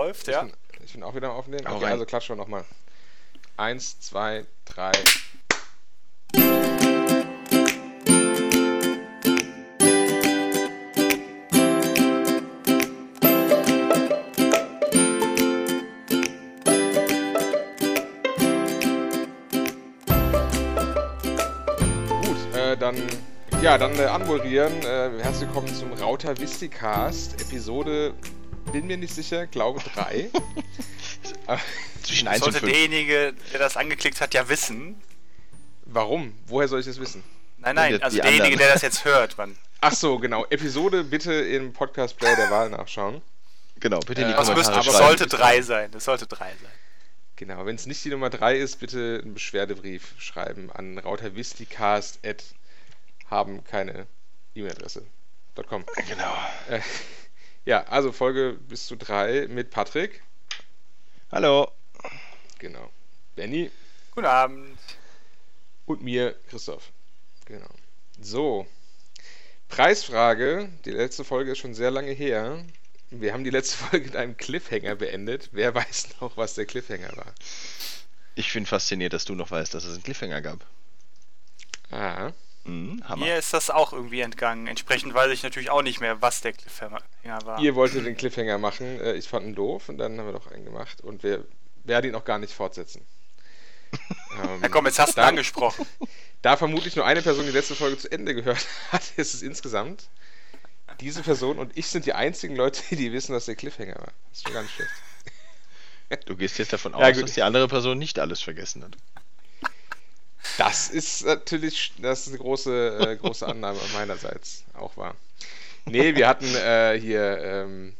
läuft, Ich ja. bin, ich bin auch wieder am Aufnehmen. Okay, also klatschen wir nochmal. Eins, zwei, drei. Gut, äh, dann, ja, dann äh, anmoderieren. Äh, herzlich willkommen zum Rauter Visticast, Episode, bin mir nicht sicher, glaube drei. Zwischen 1 und Sollte 5. derjenige, der das angeklickt hat, ja wissen. Warum? Woher soll ich das wissen? Nein, nein, Die also anderen. derjenige, der das jetzt hört, man. Ach so, genau. Episode bitte im Podcast-Player der Wahl nachschauen. Genau, bitte in die Äh, Das Aber müsste, Kommentare aber schreiben. sollte drei sein. Das sollte drei sein. Genau, wenn es nicht die Nummer 3 ist, bitte einen Beschwerdebrief schreiben an rautervisticast haben keine E-Mail-Adresse. .com. Genau. Äh, ja, also Folge bis zu 3 mit Patrick. Hallo. Genau. Benny Guten Abend. und mir, Christoph. Genau. So. Preisfrage. Die letzte Folge ist schon sehr lange her. Wir haben die letzte Folge mit einem Cliffhanger beendet. Wer weiß noch, was der Cliffhanger war? Ich bin fasziniert, dass du noch weißt, dass es einen Cliffhanger gab. Ah. Mhm, Hammer. Mir ist das auch irgendwie entgangen. Entsprechend weiß ich natürlich auch nicht mehr, was der Cliffhanger war. Ihr wolltet den Cliffhanger machen. Äh, Ich fand ihn doof und dann haben wir doch einen gemacht. Und wir werden ihn auch gar nicht fortsetzen. Ähm, Ja, komm, jetzt hast du angesprochen. da vermutlich nur eine Person die letzte Folge zu Ende gehört hat, ist es insgesamt. Diese Person und ich sind die einzigen Leute, die wissen, was der Cliffhanger war. Das ist schon ganz schlecht. Du gehst jetzt davon Ja, aus, gut. dass die andere Person nicht alles vergessen hat. Das ist natürlich, das ist eine große, äh, große Annahme meinerseits auch wahr. Nee, wir hatten äh, hier ähm,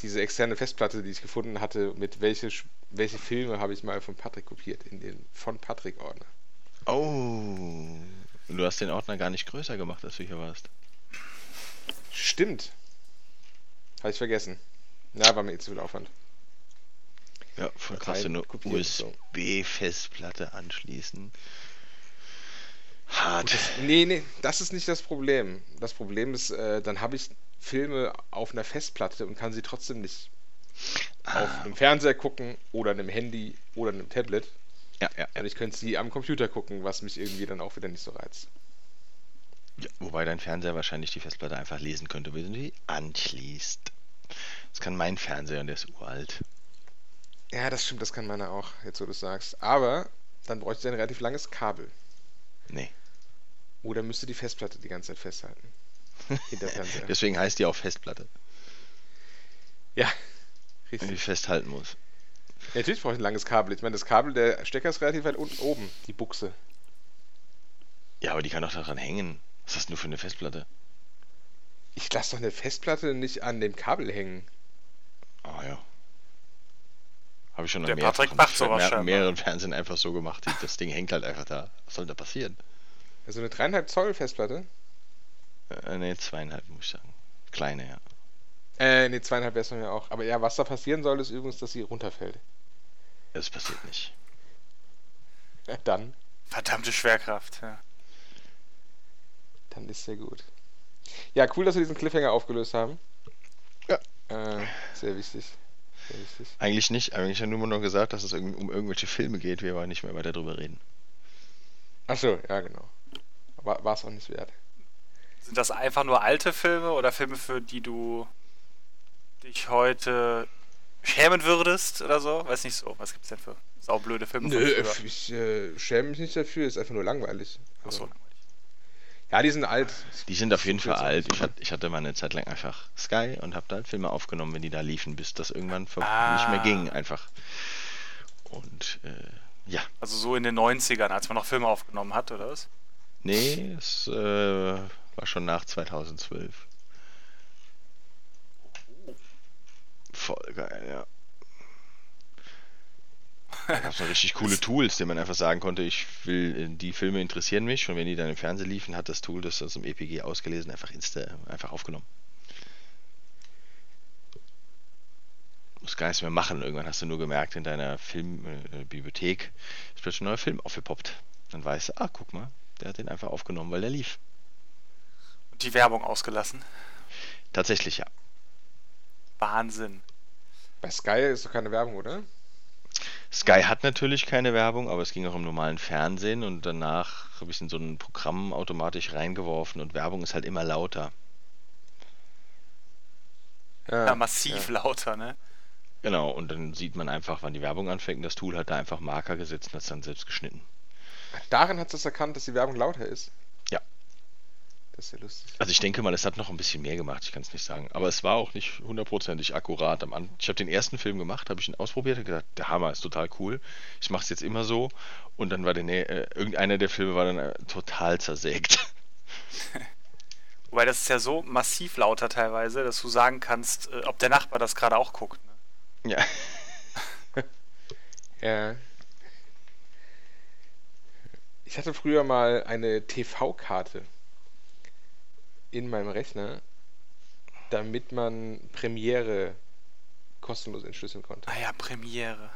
diese externe Festplatte, die ich gefunden hatte, mit welche, welche Filme habe ich mal von Patrick kopiert in den von Patrick Ordner. Oh. Und du hast den Ordner gar nicht größer gemacht, als du hier warst. Stimmt. Habe ich vergessen. Na, war mir eh zu viel Aufwand. Ja, voll krass, eine. USB-Festplatte anschließen. Hart. Nee, nee, das ist nicht das Problem. Das Problem ist, äh, dann habe ich Filme auf einer Festplatte und kann sie trotzdem nicht auf Ah, einem Fernseher gucken oder einem Handy oder einem Tablet. ja, ja, ja. Und ich könnte sie am Computer gucken, was mich irgendwie dann auch wieder nicht so reizt. ja. Wobei dein Fernseher wahrscheinlich die Festplatte einfach lesen könnte, wenn du die anschließt. Das kann mein Fernseher und der ist uralt. Ja, das stimmt, das kann meiner auch, jetzt wo du es sagst. Aber dann bräuchte ich ein relativ langes Kabel. Nee. Oder müsste die Festplatte die ganze Zeit festhalten. Deswegen heißt die auch Festplatte, ja, wenn die richtig. festhalten muss. Ja, natürlich brauche ich ein langes Kabel. Ich meine, das Kabel, der Stecker ist relativ weit unten oben, die Buchse. Ja, aber die kann doch daran hängen. Was hast du nur für eine Festplatte? Ich lasse doch eine Festplatte nicht an dem Kabel hängen. Ah ja. Habe ich schon Der Patrick mehreren- macht sowas mehr, scheinbar. mehreren Fernsehen einfach so gemacht. Die- Das Ding hängt halt einfach da. Was soll da passieren? Also eine dreieinhalb Zoll Festplatte. Äh, ne, zweieinhalb muss ich sagen. Kleine, ja. Äh, nee, zweieinhalb wäre es mir auch. Aber ja, was da passieren soll, ist übrigens, dass sie runterfällt. Das passiert nicht. Ja, dann, Verdammte Schwerkraft. Ja. dann ist sehr gut. Ja, cool, dass wir diesen Cliffhanger aufgelöst haben. Ja. Äh, sehr wichtig. Eigentlich nicht. Eigentlich haben wir nur noch gesagt, dass es um irgendwelche Filme geht. Wir wollen nicht mehr weiter drüber reden. Achso, ja, genau. War es auch nicht wert. Sind das einfach nur alte Filme oder Filme, für die du dich heute schämen würdest oder so? Weiß nicht so. Was gibt's denn für saublöde Filme Nö, ich äh, schäme mich nicht dafür, ist einfach nur langweilig. Also, Achso. Ja, die sind alt. Die sind auf jeden Fall alt. Ich, hat, ich hatte mal eine Zeit lang einfach Sky und habe da Filme aufgenommen, wenn die da liefen, bis das irgendwann Ah. nicht mehr ging einfach. Und äh, ja, Also so in den 90ern, als man noch Filme aufgenommen hat, oder was? nee, es äh, war schon nach 2012. Voll geil, ja. Da gab es noch richtig coole Tools, denen man einfach sagen konnte, ich will, äh, die Filme interessieren mich und wenn die dann im Fernsehen liefen, hat das Tool das aus dem EPG ausgelesen, einfach insta, einfach aufgenommen. Muss gar nichts mehr machen. Irgendwann hast du nur gemerkt, in deiner Filmbibliothek ist plötzlich ein neuer Film aufgepoppt. Dann weißt du, ah, guck mal, der hat den einfach aufgenommen, weil der lief. Und die Werbung ausgelassen. Tatsächlich, ja. Wahnsinn. Bei Sky ist doch keine Werbung, oder? Sky hat natürlich keine Werbung, aber es ging auch im normalen Fernsehen und danach habe ich in so ein Programm automatisch reingeworfen und Werbung ist halt immer lauter. Ja, massiv lauter, ne? Genau, und dann sieht man einfach, wann die Werbung anfängt und das Tool hat da einfach Marker gesetzt und hat es dann selbst geschnitten. Darin hat es erkannt, dass die Werbung lauter ist. Das ist ja lustig. Also ich denke mal, es hat noch ein bisschen mehr gemacht, ich kann es nicht sagen. Aber es war auch nicht hundertprozentig akkurat. Am An ich habe den ersten Film gemacht, habe ich ihn ausprobiert und gesagt, der Hammer ist total cool. Ich mache es jetzt immer so. Und dann war der, äh, irgendeiner der Filme war dann äh, total zersägt. Wobei das ist ja so massiv lauter teilweise, dass du sagen kannst, äh, ob der Nachbar das gerade auch guckt. Ne? ja. Ja. Ich hatte früher mal eine TV-Karte in meinem Rechner, damit man Premiere kostenlos entschlüsseln konnte. Ah ja, Premiere.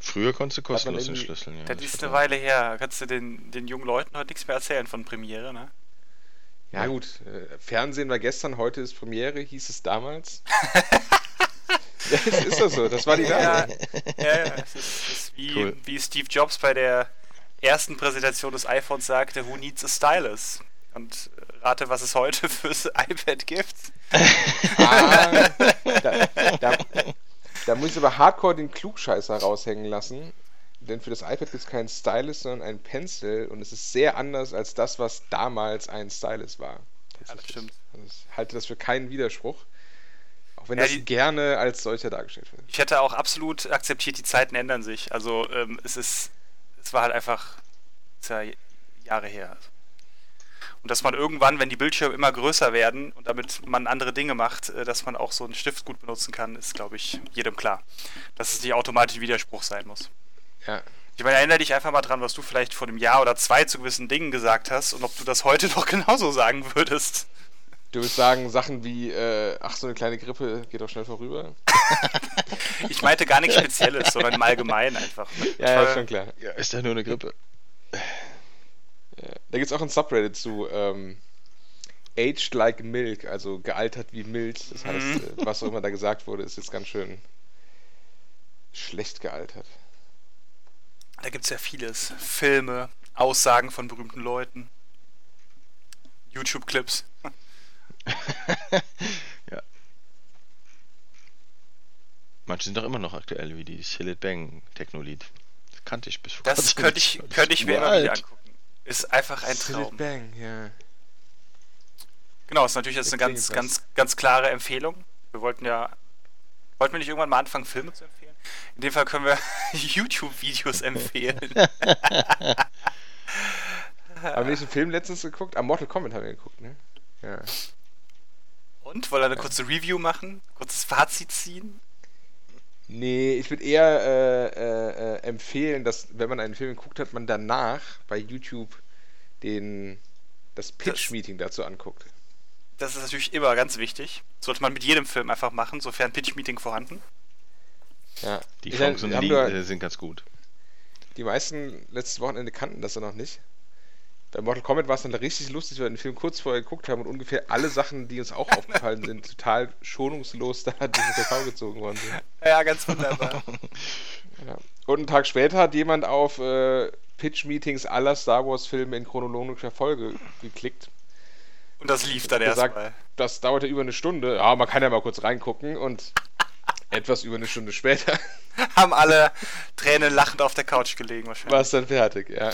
Früher konntest du kostenlos entschlüsseln. Ja, Das das ist eine Weile her. Kannst du den, den jungen Leuten heute nichts mehr erzählen von Premiere, ne? Ja gut, äh, Fernsehen war gestern, heute ist Premiere, hieß es damals. ja, es ist doch so, das war die Ja, Werbung. ja, ja. Es ist, es ist wie, Cool. wie Steve Jobs bei der ersten Präsentation des iPhones sagte, who needs a stylus? Und rate, was es heute fürs iPad gibt. Ah, da, da, da muss ich aber hardcore den Klugscheißer raushängen lassen. Denn für das iPad gibt es keinen Stylus, sondern einen Pencil. Und es ist sehr anders als das, was damals ein Stylus war. Ja, das stimmt. Also ich halte das für keinen Widerspruch. Auch wenn Ja, das die- gerne als solcher dargestellt wird. Ich hätte auch absolut akzeptiert, die Zeiten ändern sich. Also ähm, es ist, es war halt einfach ja Jahre her. Und dass man irgendwann, wenn die Bildschirme immer größer werden und damit man andere Dinge macht, äh, dass man auch so einen Stift gut benutzen kann, ist, glaube ich, jedem klar. Dass es nicht automatisch Widerspruch sein muss. Ja. Ich meine, erinnere dich einfach mal dran, was du vielleicht vor einem Jahr oder zwei zu gewissen Dingen gesagt hast und ob du das heute noch genauso sagen würdest. Du würdest sagen, Sachen wie, äh, ach, so eine kleine Grippe geht doch schnell vorüber. Ich meinte gar nichts Spezielles, sondern im Allgemeinen einfach. Ja, ja, ist schon klar. Ja, ist ja nur eine Grippe. Ja. Da gibt es auch ein Subreddit zu ähm, Aged like Milk, also gealtert wie Milch. Das heißt, Mhm. äh, was auch immer da gesagt wurde, ist jetzt ganz schön schlecht gealtert. Da gibt es ja vieles. Filme, Aussagen von berühmten Leuten, YouTube-Clips. ja. Manche sind doch immer noch aktuell, wie die Sillet Bang Techno-Lied. Das kannte ich bis vor Das könnte ich, könnte ich mir immer wieder angucken. Ist einfach ein Silent Traum. Bang, ja. Genau, ist natürlich jetzt eine ganz, ganz, ganz klare Empfehlung. Wir wollten ja, wollten wir nicht irgendwann mal anfangen, Filme zu empfehlen? In dem Fall können wir YouTube-Videos empfehlen. Haben wir nicht einen Film letztens geguckt? Ah, Mortal Kombat haben wir geguckt, ne? Ja. Und, wollen wir eine kurze Review machen? Kurzes Fazit ziehen? Nee, ich würde eher äh, äh, empfehlen, dass, wenn man einen Film geguckt hat, man danach bei YouTube den, das Pitch-Meeting dazu anguckt. Das ist natürlich immer ganz wichtig. Sollte man mit jedem Film einfach machen, sofern Pitch-Meeting vorhanden. Ja. Die Chancen äh, sind ganz gut. Die meisten letztes Wochenende kannten das ja noch nicht. Bei Mortal Kombat war es dann richtig lustig, weil wir den Film kurz vorher geguckt haben und ungefähr alle Sachen, die uns auch aufgefallen sind, total schonungslos da durch den Kakao gezogen worden sind. Ja, ganz wunderbar. Ja. Und einen Tag später hat jemand auf äh, Pitch-Meetings aller Star Wars-Filme in chronologischer Folge geklickt. Und das lief dann erstmal. das dauerte über eine Stunde. Ja, man kann ja mal kurz reingucken und etwas über eine Stunde später Haben alle Tränen lachend auf der Couch gelegen wahrscheinlich. war es dann fertig. Ja.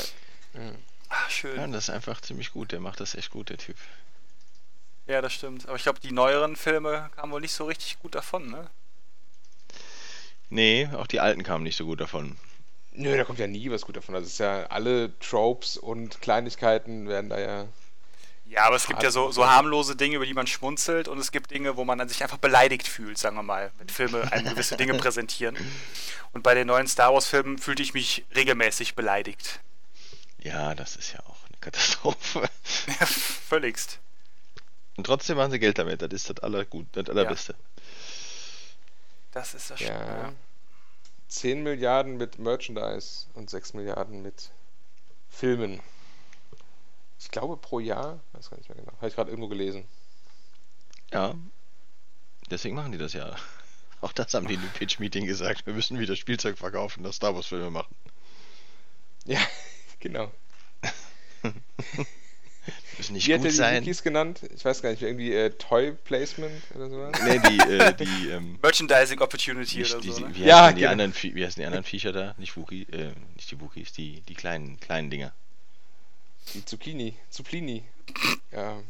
Ach, schön. Ja, das ist einfach ziemlich gut. Der macht das echt gut, der Typ. Ja, das stimmt. Aber ich glaube, die neueren Filme kamen wohl nicht so richtig gut davon, ne? Nee, auch die alten kamen nicht so gut davon. Nö, da kommt ja nie was gut davon. Also es ist ja alle Tropes und Kleinigkeiten werden da ja. Ja, aber es gibt ja so, so harmlose Dinge, über die man schmunzelt und es gibt Dinge, wo man sich einfach beleidigt fühlt, sagen wir mal, wenn Filme einem gewisse Dinge präsentieren. Und bei den neuen Star Wars-Filmen fühlte ich mich regelmäßig beleidigt. Ja, das ist ja auch eine Katastrophe. Ja, völligst. Und trotzdem machen sie Geld damit. Das ist das allergut, das allerbeste. Das ist das schon. Ja. Ja. 10 Milliarden mit Merchandise und 6 Milliarden mit Filmen. Ich glaube pro Jahr, weiß gar nicht mehr genau. Habe ich gerade irgendwo gelesen. Ja. Deswegen machen die das ja. Auch das haben die in dem Pitch-Meeting gesagt. Wir müssen wieder Spielzeug verkaufen, das Star Wars-Filme machen. Ja, genau. Müssen nicht Wie hat gut er die sein. Wookies genannt? Ich weiß gar nicht, irgendwie äh, Toy Placement oder sowas? Nee, die, äh, die, ähm, Merchandising Opportunity nicht oder die, so. Ne? wie, Ja, heißen die genau. anderen, Vie- wie heißen die anderen Viecher da? Nicht Wookie, äh, nicht die Wookies, die, die kleinen, kleinen Dinger. Die Zucchini. Zucchini. Ja.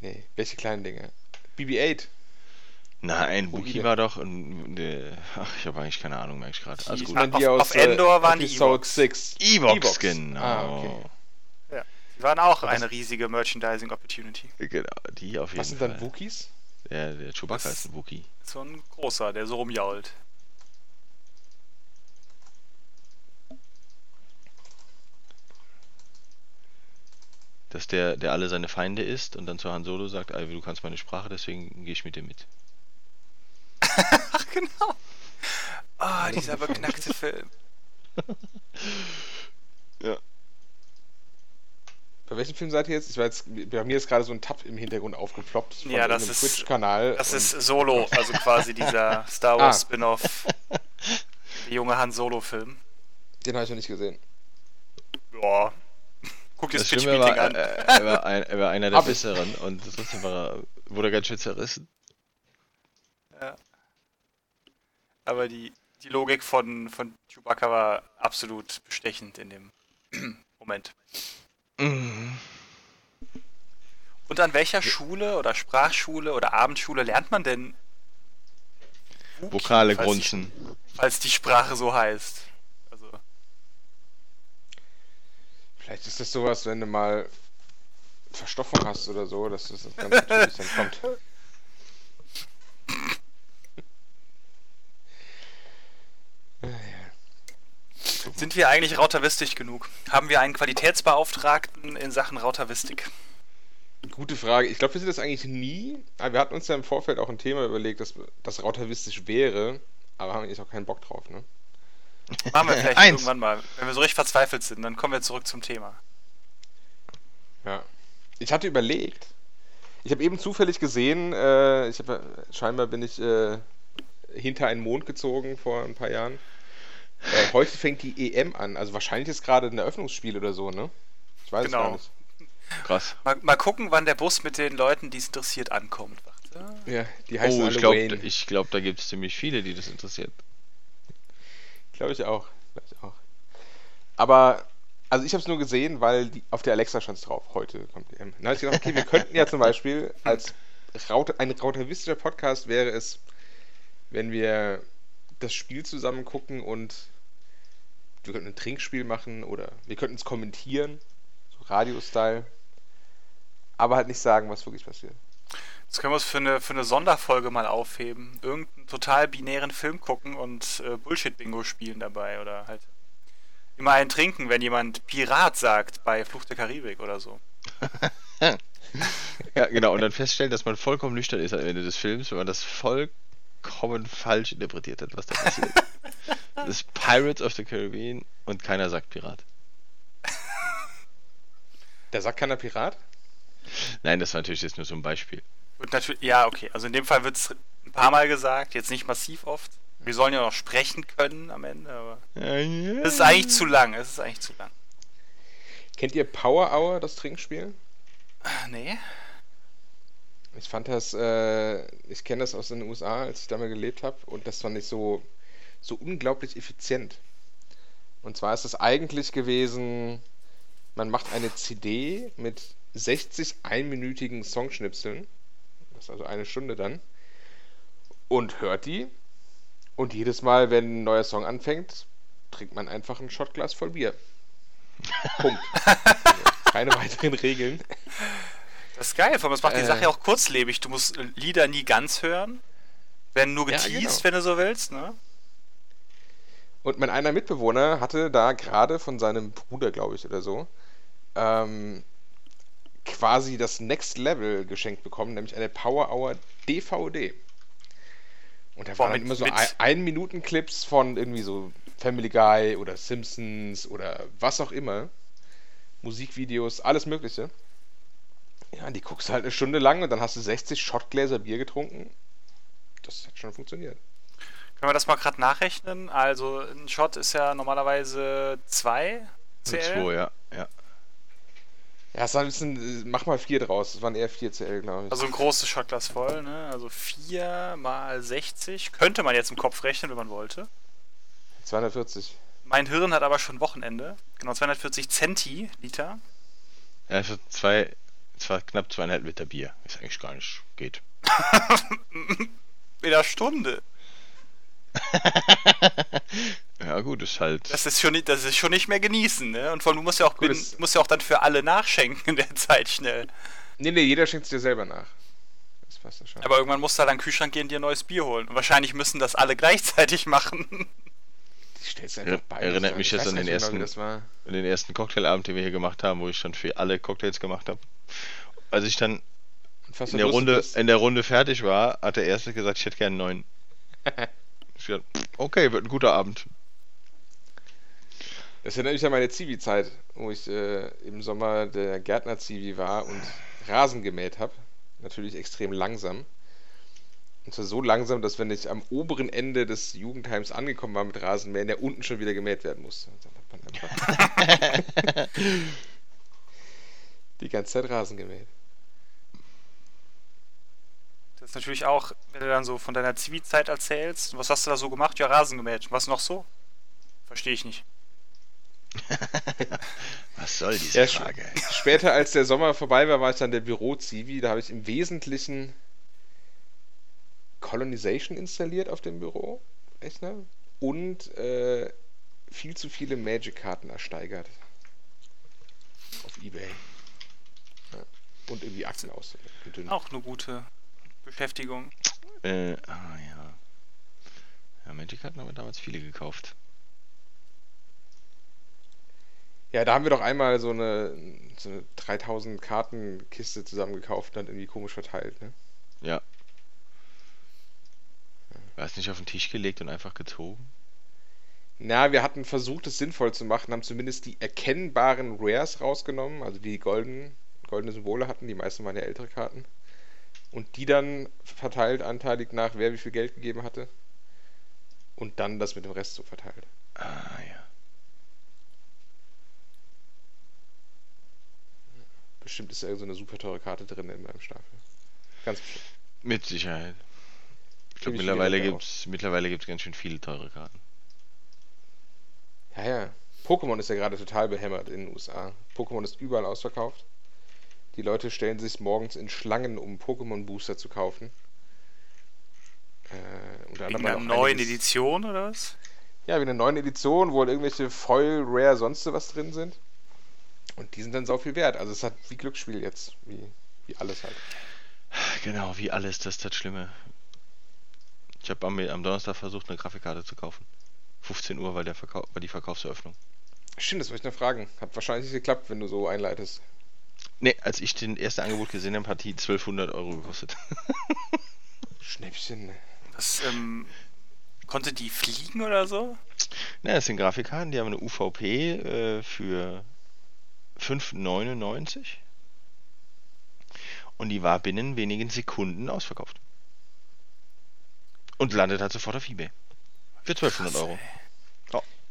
Nee, welche kleinen Dinge? BB-8. Nein, Wo Wookie war doch ein, äh, ach, ich habe eigentlich keine Ahnung, merke ich gerade. Alles Die- gut. Und die auf- aus, auf Endor äh, waren die. 6. Evox, genau. Ah, okay. Die waren auch eine riesige Merchandising Opportunity. Genau, die auf jeden Was sind Fall. dann Wookies? Der, der Chewbacca Das- ist ein Wookie. So ein großer, der so rumjault. Dass der, der alle seine Feinde isst und dann zu Han Solo sagt, Alvi, du kannst meine Sprache, deswegen gehe ich mit dir mit. Ach, genau. Ah, dieser beknackte Film. Bei welchem Film seid ihr jetzt? Ich war jetzt bei mir ist gerade so ein Tab im Hintergrund aufgeploppt von Ja, das ist- Twitch-Kanal. Das ist Solo, also quasi dieser Star Ah. Wars Spin-off. Der junge Han Solo-Film. Den habe ich noch nicht gesehen. Ja. Guck dir das, Das war, an. äh, er, war ein, er war einer der. Besseren und trotzdem war er, wurde er ganz schön zerrissen. Aber die, die Logik von, von Chewbacca war absolut bestechend in dem Moment. Mhm. Und an welcher Schule oder Sprachschule oder Abendschule lernt man denn Wookie, Vokale falls die- grunzen. Falls die Sprache so heißt. Also, Vielleicht ist das sowas, wenn du mal Verstopfung hast oder so, dass das ganz natürlich dann kommt. Sind wir eigentlich rautavistik genug? Haben wir einen Qualitätsbeauftragten in Sachen Rautavistik? Gute Frage. Ich glaube, wir sind das eigentlich nie. Aber wir hatten uns ja im Vorfeld auch ein Thema überlegt, dass das rautavistisch wäre, aber haben eigentlich auch keinen Bock drauf, ne? Machen wir vielleicht irgendwann mal. Wenn wir so richtig verzweifelt sind, dann kommen wir zurück zum Thema. Ja. Ich hatte überlegt. Ich habe eben zufällig gesehen, äh, ich habe scheinbar bin ich äh, hinter einen Mond gezogen vor ein paar Jahren. Äh, heute fängt die EM an, also wahrscheinlich ist gerade ein Eröffnungsspiel oder so, ne? Ich weiß Genau. es gar nicht. Krass. Mal, mal gucken, wann der Bus mit den Leuten, die es interessiert, ankommt. Ja, die heißen Oh, alle ich glaube, Wayne. ich glaub, da gibt es ziemlich viele, die das interessiert. Glaube ich auch. Glaube ich auch. Aber, also ich habe es nur gesehen, weil die, auf der Alexa stand es drauf. Heute kommt die M. Dann habe ich gedacht, okay, wir könnten ja zum Beispiel als Raute, ein rautavistischer Podcast wäre es, wenn wir das Spiel zusammen gucken und wir könnten ein Trinkspiel machen oder wir könnten es kommentieren, so Radio-Style, aber halt nicht sagen, was wirklich passiert. Das können wir uns für eine, für eine Sonderfolge mal aufheben. Irgendeinen total binären Film gucken und äh, Bullshit-Bingo spielen dabei. Oder halt immer einen trinken, wenn jemand Pirat sagt bei Fluch der Karibik oder so. Ja, genau. Und dann feststellen, dass man vollkommen nüchtern ist am Ende des Films, wenn man das vollkommen falsch interpretiert hat, was da passiert. Das ist Pirates of the Caribbean und keiner sagt Pirat. Da sagt keiner Pirat? Nein, das war natürlich jetzt nur so ein Beispiel. Und natürlich, ja, okay. Also in dem Fall wird es ein paar Mal gesagt, jetzt nicht massiv oft. Wir sollen ja noch sprechen können am Ende, aber es ist eigentlich zu lang. Es ist eigentlich zu lang. Kennt ihr Power Hour, das Trinkspiel? Ah, Nee. Ich fand das, äh, ich kenne das aus den USA, als ich da mal gelebt habe, und das fand ich so, so unglaublich effizient. Und zwar ist es eigentlich gewesen, man macht eine CD mit 60 einminütigen Songschnipseln, das ist also eine Stunde dann, und hört die. Und jedes Mal, wenn ein neuer Song anfängt, trinkt man einfach ein Shotglas voll Bier. Punkt. Keine weiteren Regeln. Das ist geil, vor allem das macht die Äh. Sache ja auch kurzlebig. Du musst Lieder nie ganz hören. Werden nur Ja, geteased, genau. wenn du so willst, ne? Und mein einer Mitbewohner hatte da gerade von seinem Bruder, glaube ich, oder so, ähm, quasi das Next Level geschenkt bekommen, nämlich eine Power Hour DVD. Und da Boah, waren mit- immer so mit- ein, ein Minuten Clips von irgendwie so Family Guy oder Simpsons oder was auch immer. Musikvideos, alles Mögliche. Ja, die guckst du halt eine Stunde lang und dann hast du 60 Shotgläser Bier getrunken schon funktioniert. Können wir das mal gerade nachrechnen? Also ein Shot ist ja normalerweise 2 CL. 2, ja. ja. Ja, es war ein bisschen, mach mal 4 draus. Es waren eher 4 CL, glaube ich. Also ein großes Shotglas voll, ne? Also 4 mal 60. Könnte man jetzt im Kopf rechnen, wenn man wollte. 240. Mein Hirn hat aber schon Wochenende. Genau, 240 Zentiliter. Ja, für zwei, zwar knapp zweieinhalb Liter Bier. Ist eigentlich gar nicht, geht. In der Stunde. ja gut, ist halt. Das ist schon nicht, das ist schon nicht mehr genießen, ne? Und vor allem, du musst ja auch, Gut, bin, es- musst ja auch dann für alle nachschenken in der Zeit schnell. Nee, nee, jeder schenkt es dir selber nach. Das passt ja schon. Aber irgendwann musst du halt an den Kühlschrank gehen und dir ein neues Bier holen. Und wahrscheinlich müssen das alle gleichzeitig machen. Die stellst einfach bei. erinnert Ich mich jetzt an den genau, ersten- Das war. den ersten Cocktailabend, den wir hier gemacht haben, wo ich dann für alle Cocktails gemacht habe. Als ich dann Fast in der, Runde, bist. in der Runde fertig war, hat der Erste gesagt, ich hätte gerne einen neuen. Ich dachte, okay, wird ein guter Abend. Das erinnert mich an meine Zivi-Zeit, wo ich äh, im Sommer der Gärtner-Zivi war und Rasen gemäht habe. Natürlich extrem langsam. Und zwar so langsam, dass wenn ich am oberen Ende des Jugendheims angekommen war mit Rasenmähen, der unten schon wieder gemäht werden musste. Und dann hat man einfach die ganze Zeit Rasen gemäht. Das ist natürlich auch, wenn du dann so von deiner Zivi-Zeit erzählst. Was hast du da so gemacht? Ja, Rasen gemäht. Was noch so? Verstehe ich nicht. Was soll diese Ja, Frage? Später, als der Sommer vorbei war, war ich dann der Büro-Zivi. Da habe ich im Wesentlichen Colonization installiert auf dem Bürorechner und äh, viel zu viele Magic-Karten ersteigert. Auf Ebay. Und irgendwie Akten ausgedünnt. Auch eine gute Beschäftigung. Äh, ah ja. Ja, Magic hatten aber damals viele gekauft. Ja, da haben wir doch einmal so eine, so eine 3000 Karten Kiste zusammengekauft und dann irgendwie komisch verteilt. Ne? Ja. War es nicht auf den Tisch gelegt und einfach gezogen? Na, wir hatten versucht, es sinnvoll zu machen, haben zumindest die erkennbaren Rares rausgenommen, also die golden, goldene Symbole hatten, die meisten waren ja ältere Karten. Und die dann verteilt, anteilig nach, wer wie viel Geld gegeben hatte. Und dann das mit dem Rest so verteilt. Ah ja. Bestimmt ist da irgend so eine super teure Karte drin in meinem Stapel. Ganz bestimmt. Mit Sicherheit. Ich glaube, mittlerweile viele gibt's mittlerweile gibt's ganz schön viele teure Karten. Ja, ja. Pokémon ist ja gerade total behämmert in den USA. Pokémon ist überall ausverkauft. Die Leute stellen sich morgens in Schlangen, um Pokémon-Booster zu kaufen. Äh, unter Wegen einer neuen einiges- Edition oder was? Ja, wie eine neuen Edition, wo halt irgendwelche Foil, Rare, sonst was drin sind. Und die sind dann sau viel wert. Also es hat wie Glücksspiel jetzt, wie, wie alles halt. Genau, wie alles, das ist das Schlimme. Ich habe am, am Donnerstag versucht, eine Grafikkarte zu kaufen. 15 Uhr war, der Verkau war die Verkaufseröffnung. Stimmt, das wollte ich noch fragen. Hat wahrscheinlich nicht geklappt, wenn du so einleitest. Ne, als ich den erste Angebot gesehen habe, hat die 1200 Euro gekostet. Schnäppchen. Das, ähm, konnte die fliegen oder so? Na, das sind Grafikkarten, die haben eine UVP äh, für 5,99 und die war binnen wenigen Sekunden ausverkauft. Und landet halt sofort auf Ebay. Für 1200 Euro.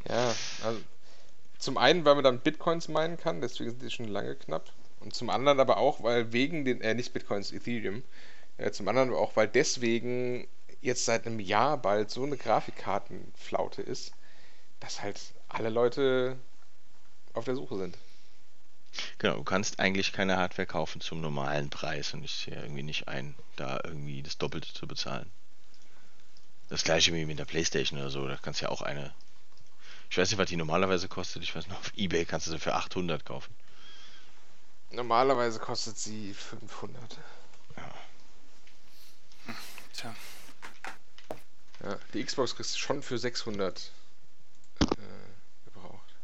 Ja, also zum einen, weil man dann Bitcoins meinen kann, deswegen sind die schon lange knapp. Und zum anderen aber auch, weil wegen den, äh, nicht Bitcoins, Ethereum. Äh, zum anderen aber auch, weil deswegen jetzt seit einem Jahr bald so eine Grafikkartenflaute ist, dass halt alle Leute auf der Suche sind. Genau, du kannst eigentlich keine Hardware kaufen zum normalen Preis und ich sehe irgendwie nicht ein, da irgendwie das Doppelte zu bezahlen. Das gleiche wie mit der Playstation oder so, da kannst du ja auch eine. Ich weiß nicht, was die normalerweise kostet, ich weiß noch, auf Ebay kannst du sie für 800 kaufen. Normalerweise kostet sie 500. Tja. Ja, die Xbox kriegst du schon für 600 äh, gebraucht.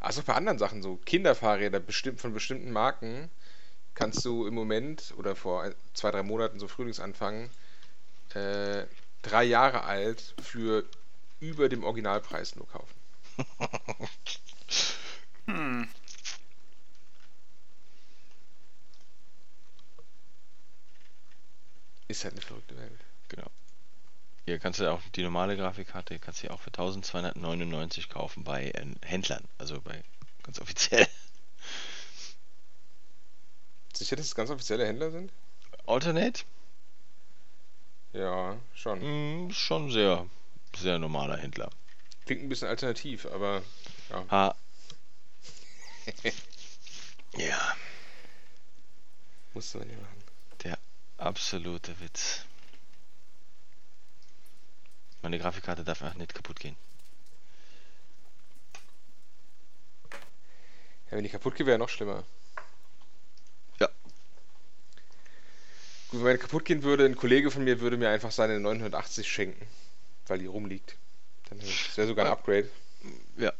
Also bei anderen Sachen so Kinderfahrräder bestimmt von bestimmten Marken kannst du im Moment oder vor ein- zwei drei Monaten so Frühlingsanfang äh, drei Jahre alt für über dem Originalpreis nur kaufen. Hm. Ist halt eine verrückte Welt. Genau. Hier kannst du auch die normale Grafikkarte, kannst du ja auch für 1299 kaufen bei äh, Händlern, also bei ganz offiziell. Sicher, dass es ganz offizielle Händler sind? Alternate? Ja, schon. Mm, schon sehr, sehr normaler Händler. Klingt ein bisschen alternativ, aber ja. Ha. ja, Musste man ja machen. Der absolute Witz. Meine Grafikkarte darf einfach nicht kaputt gehen. Ja, wenn die kaputt geht, wäre noch schlimmer. Ja. Gut, wenn meine kaputt gehen würde, ein Kollege von mir würde mir einfach seine 980 schenken, weil die rumliegt. Dann wäre sogar ein Upgrade. Ja.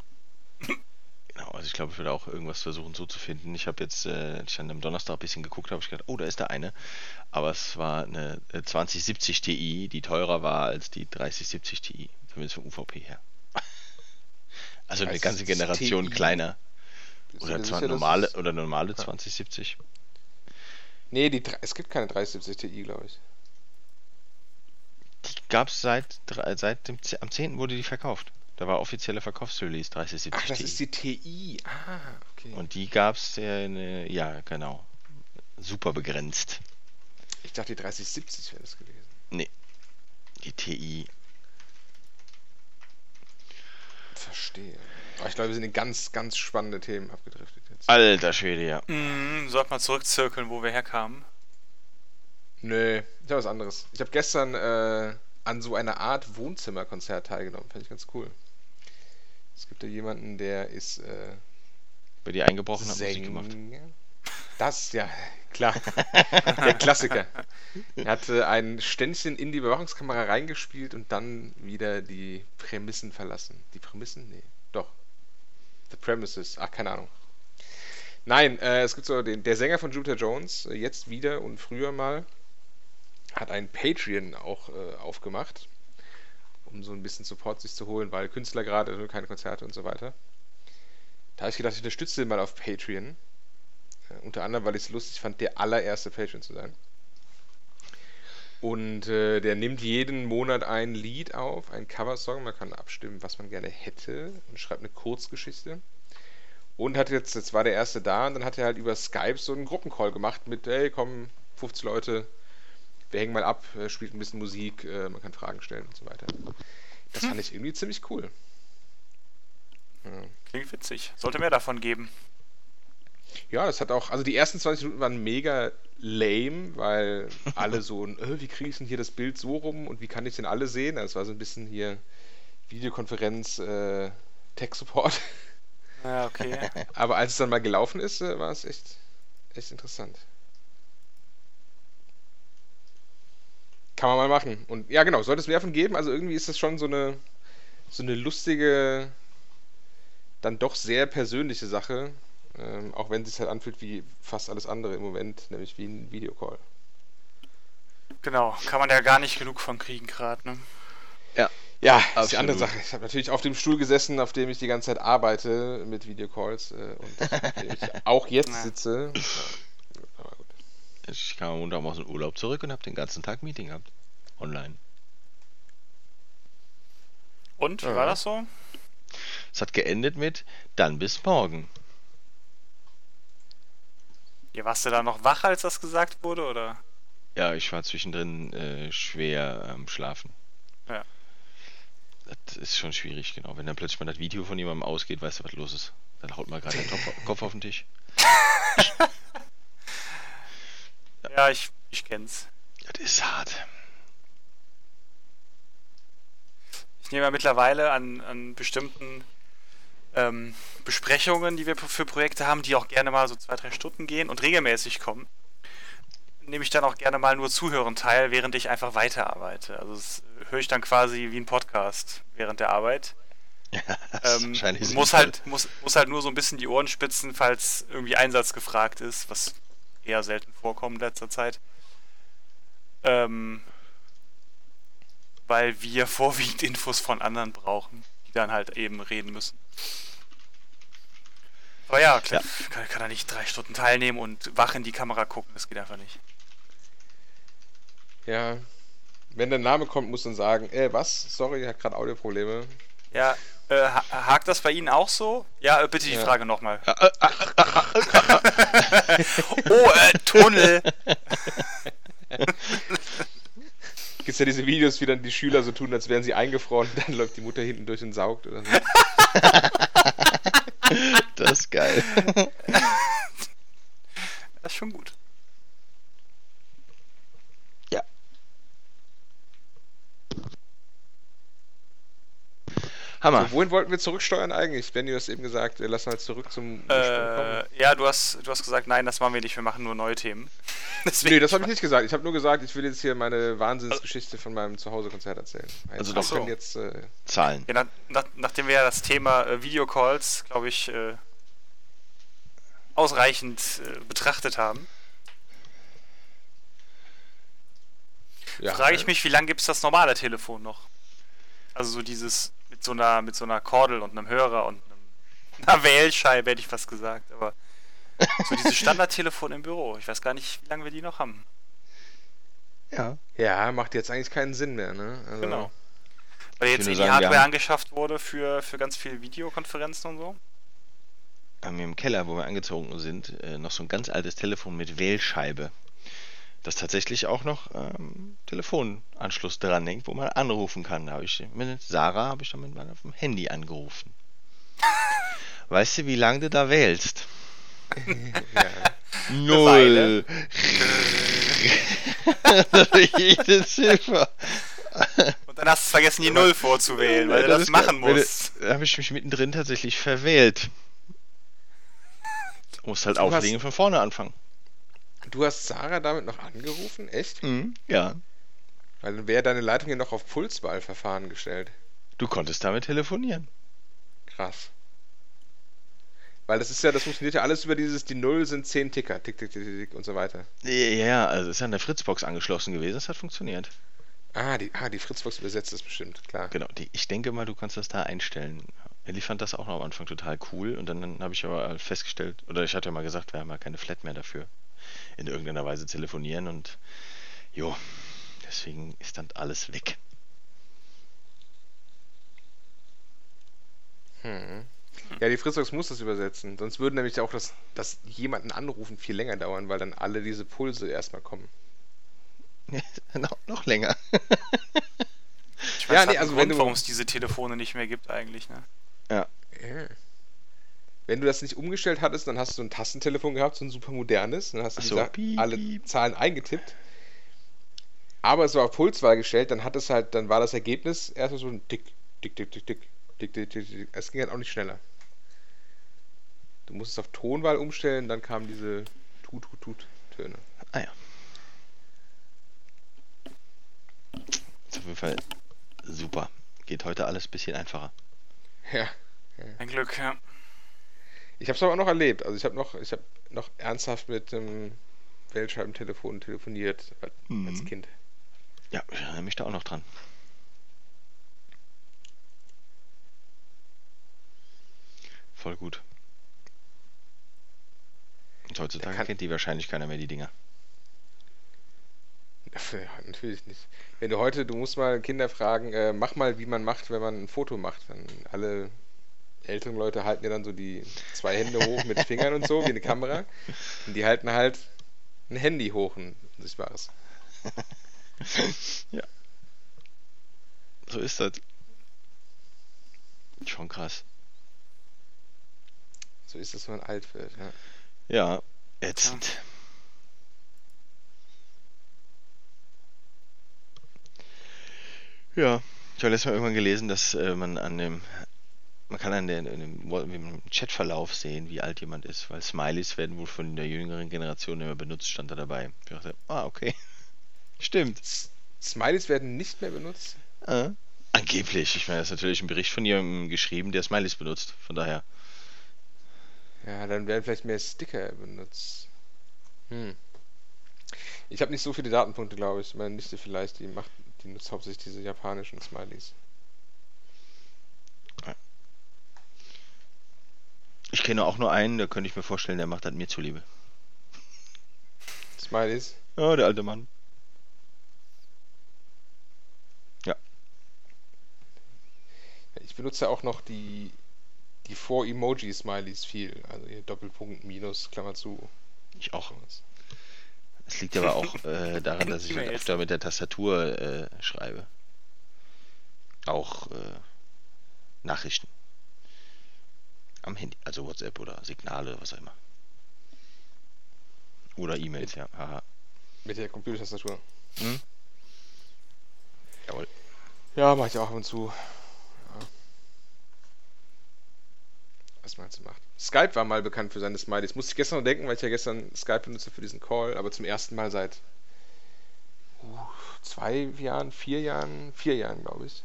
Genau, also ich glaube, ich würde auch irgendwas versuchen so zu finden. Ich habe jetzt, äh, ich am Donnerstag ein bisschen geguckt habe, ich gedacht, oh, da ist der eine. Aber es war eine äh, 2070 Ti, die teurer war als die 3070 Ti, zumindest vom UVP her. Also eine ganze 3070 Generation Ti. kleiner. Oder sicher, normale, es- oder normale 2070. Nee, die, es gibt keine 370 Ti, glaube ich. Die gab es seit, seit dem, am 10. wurde die verkauft. Da war offizielle Verkaufsrelease 3070 Ach, das Ti. ist die TI. Ah, okay. Und die gab es, äh, ja, genau. Super begrenzt. ich dachte, die 3070 wäre das gewesen. Die TI. Verstehe. Aber ich glaube, wir sind in ganz, ganz spannende Themen abgedriftet jetzt. Alter Schwede, ja. Mm, sollte mal zurückzirkeln, wo wir herkamen. Nö, ich habe was anderes. Ich habe gestern äh, an so einer Art Wohnzimmerkonzert teilgenommen. Fand ich ganz cool. Es gibt ja jemanden, der ist äh, Bei dir eingebrochen hat Musik gemacht. Sänger. Das, ja, klar. Der Klassiker. Er hatte ein Ständchen in die Überwachungskamera reingespielt und dann wieder die Prämissen verlassen. Die Prämissen? Nee, doch. The Premises. Ach, keine Ahnung. Nein, äh, es gibt so den, der Sänger von Jupiter Jones, äh, jetzt wieder und früher mal, hat ein Patreon auch äh, aufgemacht, um so ein bisschen Support sich zu holen, weil Künstler gerade also keine Konzerte und so weiter. Da habe ich gedacht, ich unterstütze den mal auf Patreon. Äh, unter anderem, weil ich es lustig fand, der allererste Patreon zu sein. Und äh, der nimmt jeden Monat ein Lied auf, einen Coversong. Man kann abstimmen, was man gerne hätte und schreibt eine Kurzgeschichte. Und hat jetzt, jetzt war der erste da und dann hat er halt über Skype so einen Gruppencall gemacht mit, hey, komm, 50 Leute, wir hängen mal ab, äh, spielt ein bisschen Musik, äh, man kann Fragen stellen und so weiter. Das fand ich irgendwie ziemlich cool. Ja. Klingt witzig. Sollte mehr davon geben. Ja, das hat auch, also die ersten 20 Minuten waren mega lame, weil alle so, äh, wie kriege ich denn hier das Bild so rum und wie kann ich denn alle sehen? Das war so ein bisschen hier Videokonferenz, äh, Tech-Support. Ja, okay. Aber als es dann mal gelaufen ist, äh, war es echt, echt interessant. Kann man mal machen. Und ja, genau, sollte es mehr von geben. Also irgendwie ist das schon so eine, so eine lustige, dann doch sehr persönliche Sache. Ähm, auch wenn es sich halt anfühlt wie fast alles andere im Moment, nämlich wie ein Videocall. genau. Kann man ja gar nicht genug von kriegen gerade, ne? Ja, das ist die andere. Sache. Ich habe natürlich auf dem Stuhl gesessen, auf dem ich die ganze Zeit arbeite mit Videocalls äh, und auf dem ich auch jetzt Ja. sitze. Ja, aber gut. Ich kam am Montag aus dem Urlaub zurück und habe den ganzen Tag Meeting gehabt. Online. Und, wie Ja. war das so? Es hat geendet mit dann bis morgen. Ja, warst du da noch wach, als das gesagt wurde, oder? Ja, ich war zwischendrin äh, schwer am Schlafen. Ja. Das ist schon schwierig, genau. Wenn dann plötzlich mal das Video von jemandem ausgeht, weißt du, was los ist. Dann haut mal gerade der Kopf, Kopf auf den Tisch. Ja, ich, ich kenn's. Das ist hart. Ich nehme ja mittlerweile an, an bestimmten ähm, Besprechungen, die wir für Projekte haben, die auch gerne mal so zwei, drei Stunden gehen und regelmäßig kommen, nehme ich dann auch gerne mal nur zuhören teil, während ich einfach weiterarbeite. Also das höre ich dann quasi wie ein Podcast während der Arbeit. Ist Ähm, muss halt, muss, muss halt nur so ein bisschen die Ohren spitzen, falls irgendwie Einsatz gefragt ist, was eher selten vorkommt in letzter Zeit. Ähm, weil wir vorwiegend Infos von anderen brauchen, die dann halt eben reden müssen. Aber ja, klar, Kann, kann er nicht drei Stunden teilnehmen und wach in die Kamera gucken, das geht einfach nicht. Ja, Wenn der Name kommt, muss dann sagen, äh, was? Sorry, hat gerade Audioprobleme. Ja, äh, ha- hakt das bei Ihnen auch so? Ja, äh, bitte die Ja. Frage nochmal. oh, äh, Tunnel. Gibt's ja diese Videos, wie dann die Schüler so tun, als wären sie eingefroren, dann läuft die Mutter hinten durch und saugt oder so. Das ist geil. Das ist schon gut. Hammer. So, wohin wollten wir zurücksteuern eigentlich? Benny, du hast eben gesagt, wir lassen halt zurück zum Ursprung kommen. Äh, ja, du hast, du hast gesagt, nein, das machen wir nicht, wir machen nur neue Themen. Deswegen, Nee, das habe ich nicht gesagt. Ich habe nur gesagt, ich will jetzt hier meine Wahnsinnsgeschichte von meinem Zuhause-Konzert erzählen. Also wir doch- können jetzt äh, Zahlen. ja, nach, nach, nachdem wir ja das Thema äh, Videocalls, glaube ich, äh, ausreichend äh, betrachtet haben, ja, frage ich äh, mich, wie lange gibt es das normale Telefon noch? Also so dieses mit so einer mit so einer Kordel und einem Hörer und einem, einer Wählscheibe hätte ich fast gesagt, aber so dieses Standardtelefon im Büro. Ich weiß gar nicht, wie lange wir die noch haben. Ja. Ja, macht jetzt eigentlich keinen Sinn mehr, ne? Also, Genau. Weil jetzt eh die Hardware angeschafft wurde für, für ganz viele Videokonferenzen und so. Haben wir im Keller, wo wir angezogen sind, äh, noch so ein ganz altes Telefon mit Wählscheibe. Das tatsächlich auch noch ähm, Telefonanschluss dran hängt, wo man anrufen kann. Da habe ich mit Sarah habe ich dann mit meinem Handy angerufen. Weißt du, wie lange du da wählst? Ja. Null. Jede Ziffer. Und dann hast du vergessen, die Null vorzuwählen, weil du das, machen musst. Da habe ich mich mittendrin tatsächlich verwählt. Du musst halt hast- auflegen und von vorne anfangen. Du hast Sarah damit noch angerufen? Echt? Mhm, ja. Weil dann wäre deine Leitung ja noch auf Pulswahlverfahren gestellt. Du konntest damit telefonieren. Krass. Weil das ist ja, das funktioniert ja alles über dieses, die Null sind 10 Ticker, tick, tick, tick, tick, tick und so weiter. Ja, also ist ja an der Fritzbox angeschlossen gewesen, das hat funktioniert. Ah, die, ah, die Fritzbox übersetzt das bestimmt, klar. Genau, die, ich denke mal, du kannst das da einstellen. Elli fand das auch noch am Anfang total cool und dann, dann habe ich aber festgestellt, oder ich hatte ja mal gesagt, wir haben ja keine Flat mehr dafür. In irgendeiner Weise telefonieren und jo, deswegen ist dann alles weg. Hm. Ja, die Fritzbox muss das übersetzen. Sonst würde nämlich auch das, das jemanden anrufen viel länger dauern, weil dann alle diese Pulse erstmal kommen. noch, noch länger. Ich Ja, weiß nee, nee, also wenn Grund, du- warum es diese Telefone nicht mehr gibt eigentlich, ne? Ja. Wenn du das nicht umgestellt hattest, dann hast du ein Tastentelefon gehabt, so ein super modernes. Dann hast du so, diese, piep, alle piep. Zahlen eingetippt. Aber es war auf Pulswahl gestellt, dann hat es halt, dann war das Ergebnis erstmal so ein Tick, Tick, Tick, Tick, Tick, Tick, Tick, Tick, Tick. Es ging halt auch nicht schneller. Du musst es auf Tonwahl umstellen, dann kamen diese Tut, Tut, Tut Töne. Ah ja. Ist auf jeden Fall super. Geht heute alles ein bisschen einfacher. Ja. Ein Glück, ja. Ich habe es aber auch noch erlebt. Also ich habe noch, ich habe noch ernsthaft mit dem Weltscheibentelefon telefoniert als Mhm. als Kind. Ja, ich erinnere mich da auch noch dran. Voll gut. Und heutzutage kann- kennt die wahrscheinlich keiner mehr, die Dinger. Ja, natürlich nicht. Wenn du heute, du musst mal Kinder fragen, äh, mach mal, wie man macht, wenn man ein Foto macht. Dann alle älteren Leute halten ja dann so die zwei Hände hoch mit Fingern und so, wie eine Kamera. Und die halten halt ein Handy hoch, ein sichtbares. ja. So ist das. Schon krass. So ist es, wenn man alt wird. Ja. Ja, ätzend. Ja, ich habe letztes Mal irgendwann gelesen, dass äh, man an dem, man kann an den, dem, Chatverlauf sehen, wie alt jemand ist, weil Smileys werden wohl von der jüngeren Generation mehr benutzt, stand da dabei. Ich dachte, ah, okay. Stimmt. S- Smileys werden nicht mehr benutzt. Äh, angeblich. Ich meine, das ist natürlich ein Bericht von jemandem geschrieben, der Smileys benutzt. Von daher. Ja, dann werden vielleicht mehr Sticker benutzt. Hm. Ich habe nicht so viele Datenpunkte, glaube ich. Meine Nichte vielleicht, die macht, die nutzt hauptsächlich diese japanischen Smileys. Ich kenne auch nur einen, da könnte ich mir vorstellen, der macht das mir zuliebe. Smileys? Ja, der alte Mann. Ja. Ich benutze auch noch die, die vor Emoji-Smileys viel. Also hier Doppelpunkt, Minus, Klammer zu. Ich auch. Es liegt aber auch äh, daran, dass ich halt öfter mit der Tastatur äh, schreibe. Auch äh, Nachrichten. Am Handy, also WhatsApp oder Signale, was auch immer. Oder E-Mails, ja. Haha. Mit der Computertastatur. Hm? Jawohl. Ja, mache ich auch ab und zu. Ja. Was man so macht. Skype war mal bekannt für seine Smileys. Musste ich gestern noch denken, weil ich ja gestern Skype benutze für diesen Call, aber zum ersten Mal seit uh, zwei Jahren, vier Jahren, vier Jahren, glaube ich.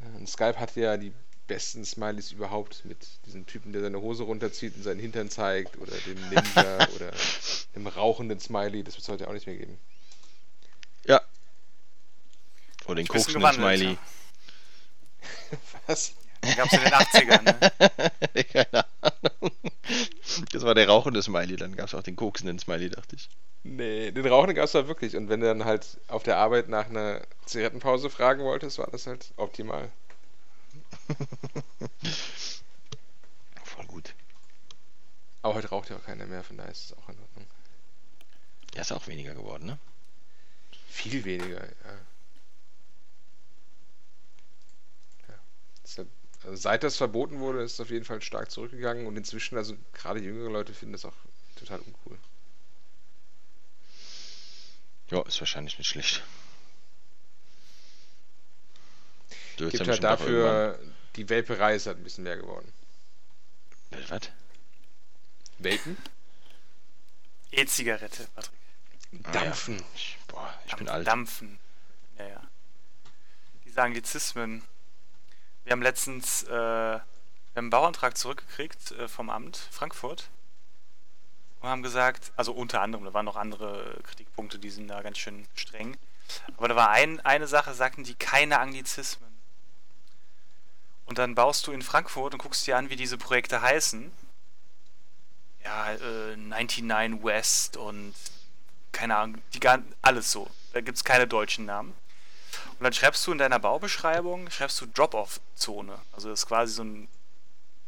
Äh, Und Skype hatte ja die besten Smileys überhaupt mit diesem Typen, der seine Hose runterzieht und seinen Hintern zeigt oder dem Ninja oder dem rauchenden Smiley. Das wird es heute auch nicht mehr geben. Ja. Oder den gewandelt, Smiley. Was? Den gab es in den 80ern. Ne? Keine Ahnung. Das war der rauchende Smiley, dann gab es auch den koksenden Smiley, dachte ich. Nee, den Rauchen gab es da wirklich. Und wenn du dann halt auf der Arbeit nach einer Zigarettenpause fragen wolltest, war das halt optimal. Voll gut. Aber heute raucht ja auch keiner mehr, von daher ist es auch in Ordnung. Ja, ist auch weniger geworden, ne? Viel weniger, ja. ja. Also seit das verboten wurde, ist es auf jeden Fall stark zurückgegangen und inzwischen, also gerade jüngere Leute finden das auch total uncool. Ja, ist wahrscheinlich nicht schlecht. Du Gibt halt dafür, die Vaperei ist halt ein bisschen mehr geworden. Was? Vapen? E-Zigarette, Patrick. Dampfen. Ah, ja. ich, boah, ich bin Dampf- alt. Dampfen. Ja, ja. Die Anglizismen. Wir haben letztens äh, wir haben einen Bauantrag zurückgekriegt äh, vom Amt Frankfurt und haben gesagt, also unter anderem, da waren noch andere Kritikpunkte, die sind da ganz schön streng. Aber da war ein, eine Sache, sagten die keine Anglizismen. Und dann baust du in Frankfurt und guckst dir an, wie diese Projekte heißen. Ja, äh, 99 West und keine Ahnung, die gar, alles so. Da gibt es keine deutschen Namen. Und dann schreibst du in deiner Baubeschreibung, schreibst du Drop-Off-Zone. Also das ist quasi so ein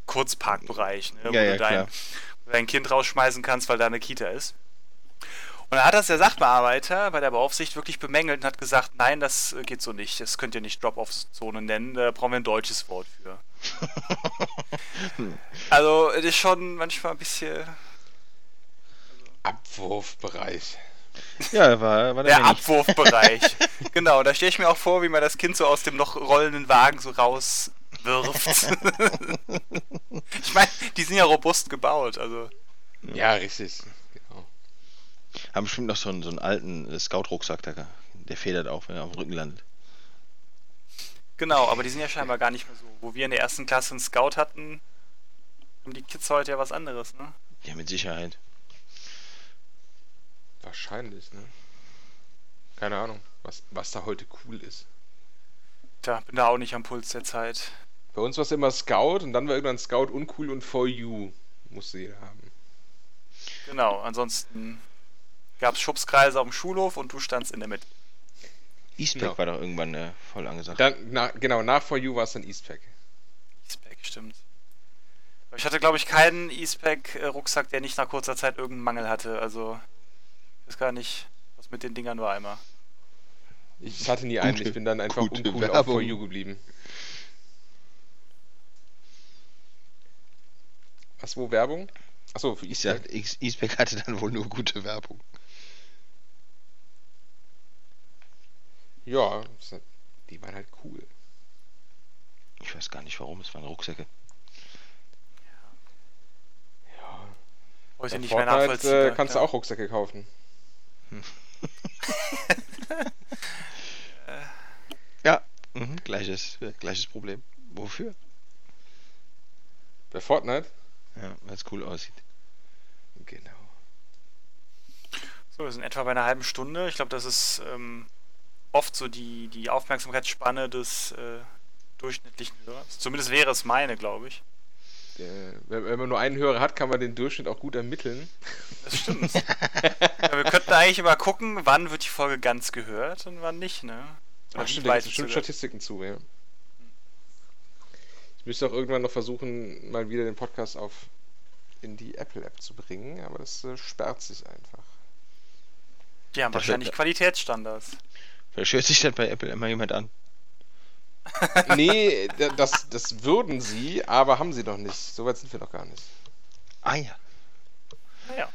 Kurzparkbereich, ne, wo, Ja, ja, du dein, wo du dein Kind rausschmeißen kannst, weil da eine Kita ist. Und dann hat das der Sachbearbeiter bei der Beaufsicht wirklich bemängelt und hat gesagt, nein, das äh, geht so nicht. Das könnt ihr nicht Drop-Off-Zone nennen, da brauchen wir ein deutsches Wort für. also, es ist schon manchmal ein bisschen Abwurfbereich. Ja, war, war der wenig. Abwurfbereich. genau, da stelle ich mir auch vor, wie man das Kind so aus dem noch rollenden Wagen so rauswirft. ich meine, die sind ja robust gebaut, also. Ja, richtig. Haben bestimmt noch so einen, so einen alten äh, Scout-Rucksack, der, der federt auch, wenn er auf dem Rücken landet. Genau, aber die sind ja scheinbar gar nicht mehr so. Wo wir in der ersten Klasse einen Scout hatten, haben die Kids heute ja was anderes, ne? Ja, mit Sicherheit. Wahrscheinlich, ne? Keine Ahnung, was, was da heute cool ist. Tja, bin da auch nicht am Puls der Zeit. Bei uns war es immer Scout und dann war irgendwann Scout uncool und For You musste jeder haben. Genau, ansonsten gab es Schubskreise auf dem Schulhof und du standst in der Mitte. Eastpack Ja. war doch irgendwann äh, voll angesagt. Dann, na, genau, nach For You war es dann Eastpack. E-Spec, stimmt. Aber ich hatte, glaube ich, keinen E-Spec-Rucksack, der nicht nach kurzer Zeit irgendeinen Mangel hatte. Also, ich weiß gar nicht, was mit den Dingern war immer. Ich hatte nie einen, Gute- ich bin dann einfach uncool auf. For You geblieben. Was, wo Werbung? Achso, für Ich Eastpack. sag, East- Eastpack hatte dann wohl nur gute Werbung. Ja, das- die waren halt cool. Ich weiß gar nicht warum, es waren Rucksäcke. Ja. Heute Bei nicht mehr Fortnite nachvollziehbar. äh, kannst du klar. auch Rucksäcke kaufen. Ja, mhm, gleiches, äh, gleiches Problem. Wofür? Bei Fortnite? Ja, weil es cool aussieht. Genau. So, wir sind etwa bei einer halben Stunde. Ich glaube, das ist ähm, oft so die, die Aufmerksamkeitsspanne des äh, durchschnittlichen Hörers. Zumindest wäre es meine, glaube ich. Der, wenn, wenn man nur einen Hörer hat, kann man den Durchschnitt auch gut ermitteln. Das stimmt. ja, wir könnten eigentlich immer gucken, wann wird die Folge ganz gehört und wann nicht, ne? Oder Ach, wie stimmt, da gibt. Statistiken zu, ja. Ich müsste auch irgendwann noch versuchen, mal wieder den Podcast auf in die Apple-App zu bringen, aber das äh, sperrt sich einfach. Die haben Das wahrscheinlich wird- Qualitätsstandards. Vielleicht hört sich das bei Apple immer jemand an. nee, da- das, das würden sie, aber haben sie noch nicht. So weit sind wir noch gar nicht. Ah ja. Naja.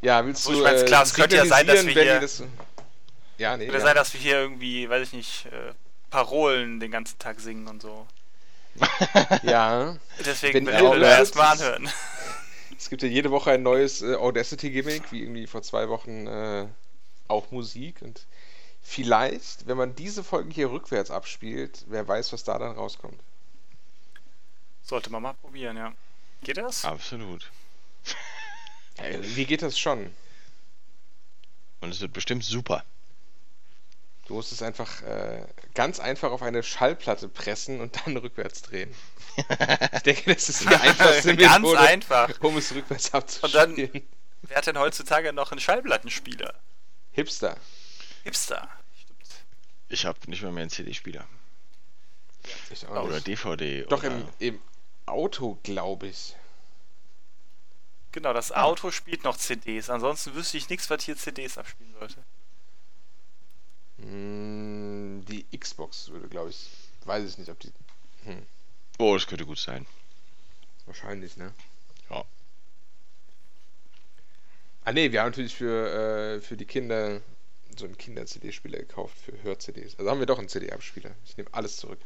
Ja, willst du ich meine, klar, äh, es könnte ja sein, dass wir hier- das... Ja, nee, Könnte ja. sein, dass wir hier irgendwie, weiß ich nicht, äh, Parolen den ganzen Tag singen und so. ja, Deswegen will ich erstmal anhören. es gibt ja jede Woche ein neues äh, Audacity-Gimmick, wie irgendwie vor zwei Wochen äh, auch Musik. Und vielleicht, wenn man diese Folgen hier rückwärts abspielt, wer weiß, was da dann rauskommt. Sollte man mal probieren, ja. Geht das? Absolut. Wie geht das schon? Und es wird bestimmt super. Du musst es einfach äh, ganz einfach auf eine Schallplatte pressen und dann rückwärts drehen. Ich denke, das ist die einfachste Ganz Methode, einfach. um es rückwärts Und dann- abzuspielen. Wer hat denn heutzutage noch einen Schallplattenspieler? Hipster. Hipster. Stimmt. Ich habe nicht mal mehr einen CD-Spieler. Auch Oder. DVD. Doch oder im, im Auto, glaube ich. Genau, das Ah. Auto spielt noch CDs. Ansonsten wüsste ich nichts, was hier CDs abspielen sollte. Hm, Die Xbox würde, glaube ich. Weiß ich nicht, ob die. Hm, Oh, das könnte gut sein. wahrscheinlich, ne? Ja. Ah, ne, wir haben natürlich für, äh, für die Kinder so einen Kinder-CD-Spieler gekauft für Hör-CDs. Also haben wir doch einen CD-Abspieler. Ich nehme alles zurück.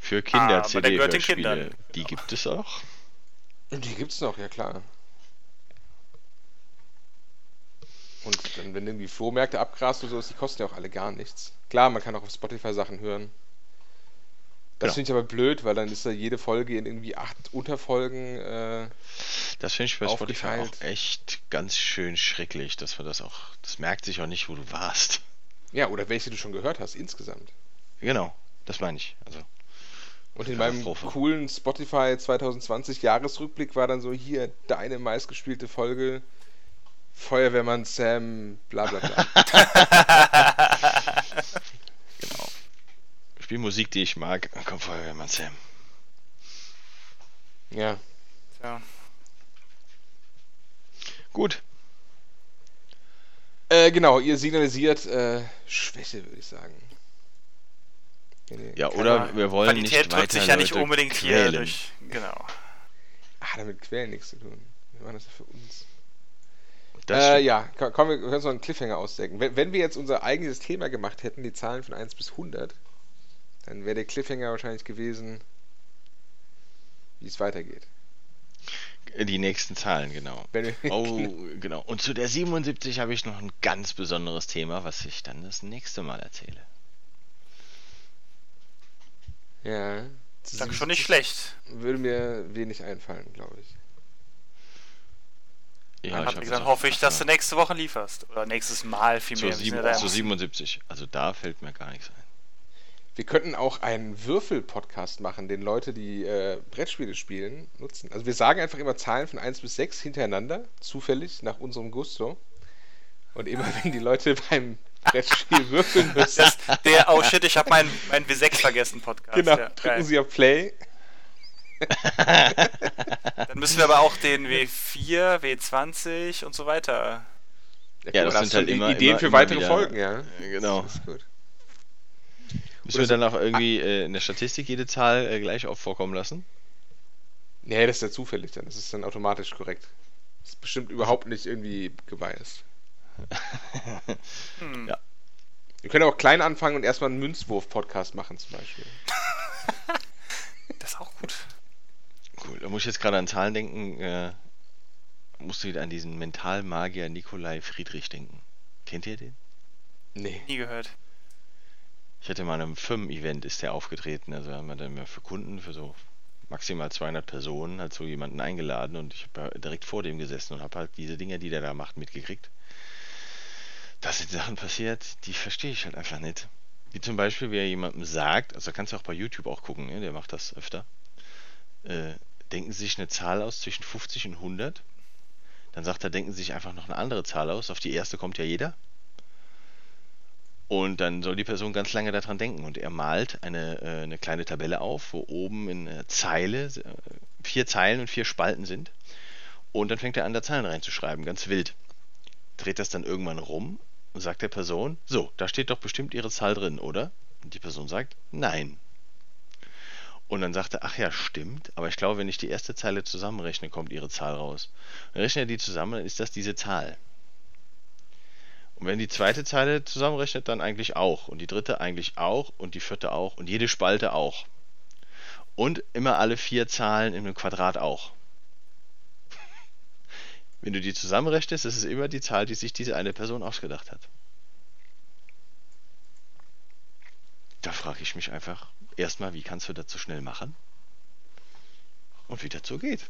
Für Ah, aber der gehört den Kinder-CD-Hörspiele. Kindern. Die Genau. gibt es auch. Die gibt's noch, ja klar. Und dann, wenn irgendwie Flohmärkte abgrast oder so, die kosten ja auch alle gar nichts. Klar, man kann auch auf Spotify Sachen hören. Das Genau. finde ich aber blöd, weil dann ist da jede Folge in irgendwie acht Unterfolgen. Äh, Das finde ich bei Spotify auch echt ganz schön schrecklich, dass man das auch. Das merkt sich auch nicht, wo du warst. ja, oder welche du schon gehört hast insgesamt. Genau, das meine ich. Also, Und in meinem coolen Spotify 2020 Jahresrückblick war dann so hier deine meistgespielte Folge Feuerwehrmann Sam bla bla bla. genau. Spiel Musik, die ich mag. Kommt Feuerwehrmann Sam. ja. Ja. Gut. Äh, genau, ihr signalisiert äh, Schwäche, würde ich sagen. Ja, keine- oder wir wollen Qualität nicht weiter sich ja nicht unbedingt hier quälen. durch. Genau. Ah, damit quälen nichts zu tun. Wir machen das ja für uns. Das äh, ja, komm, komm, wir können uns noch einen Cliffhanger ausdenken. Wenn, wenn wir jetzt unser eigenes Thema gemacht hätten, die Zahlen von 1 bis 100, dann wäre der Cliffhanger wahrscheinlich gewesen, wie es weitergeht. Die nächsten Zahlen, genau. Oh, genau. Und zu der 77 habe ich noch ein ganz besonderes Thema, was ich dann das nächste Mal erzähle. ja. Das ist schon nicht schlecht. Würde mir wenig einfallen, glaube ich. Ja, Dann ich hab gesagt, jetzt hoffe ich, dass du nächste Woche lieferst. Oder nächstes Mal zu, vielmehr. Sind sieben, zu im- 77. Also da fällt mir gar nichts ein. Wir könnten auch einen Würfel-Podcast machen, den Leute, die äh, Brettspiele spielen, nutzen. Also wir sagen einfach immer Zahlen von 1 bis 6 hintereinander, zufällig, nach unserem Gusto. Und immer wenn die Leute beim Brettspiel würfeln müssen, Das, der, oh shit, ich habe meinen mein W6 vergessen Podcast. genau, ja, drücken sie auf Play. Dann müssen wir aber auch den W4, W20 und so weiter. Ja, mal, das da sind hast halt immer- Ideen immer- für immer weitere wieder- Folgen, ja. Genau. Das ist gut. Müssen wir dann auch irgendwie äh, in der Statistik jede Zahl äh, gleich auf vorkommen lassen? Nee, das ist ja zufällig dann. Das ist dann automatisch korrekt. Das ist bestimmt überhaupt nicht irgendwie gebiased. Hm. Ja. Wir können auch klein anfangen und erstmal einen Münzwurf-Podcast machen zum Beispiel. Das ist auch gut. Cool. Da muss ich jetzt gerade an Zahlen denken. Äh, musst du wieder an diesen Mentalmagier Nikolai Friedrich denken. Kennt ihr den? Nee. Nie gehört. Ich hatte mal einem Firmen-Event ist der aufgetreten. Also haben wir dann für Kunden, für so maximal 200 Personen, halt so jemanden eingeladen und ich habe direkt vor dem gesessen und habe halt diese Dinge, die der da macht, mitgekriegt. Da sind Sachen passiert, die verstehe ich halt einfach nicht. Wie zum Beispiel, wie er jemandem sagt, also kannst du auch bei YouTube auch gucken, ne? der macht das öfter. Äh, denken Sie sich eine Zahl aus zwischen 50 und 100. Dann sagt er, denken Sie sich einfach noch eine andere Zahl aus. Auf die erste kommt ja jeder. Und dann soll die Person ganz lange daran denken. Und er malt eine, äh, eine kleine Tabelle auf, wo oben in einer Zeile äh, vier Zeilen und vier Spalten sind. Und dann fängt er an, da Zahlen reinzuschreiben, ganz wild. Dreht das dann irgendwann rum und sagt der Person, so, da steht doch bestimmt Ihre Zahl drin, oder? Und die Person sagt, nein. Und dann sagt er, ach ja, stimmt, aber ich glaube, wenn ich die erste Zeile zusammenrechne, kommt Ihre Zahl raus. Dann rechnet er die zusammen, dann ist das diese Zahl. Und wenn die zweite Zeile zusammenrechnet, dann eigentlich auch. Und die dritte eigentlich auch. Und die vierte auch. Und jede Spalte auch. Und immer alle vier Zahlen in einem Quadrat auch. Wenn du die zusammenrechnest, ist es immer die Zahl, die sich diese eine Person ausgedacht hat. Da frage ich mich einfach erstmal, wie kannst du das so schnell machen? Und wie das so geht.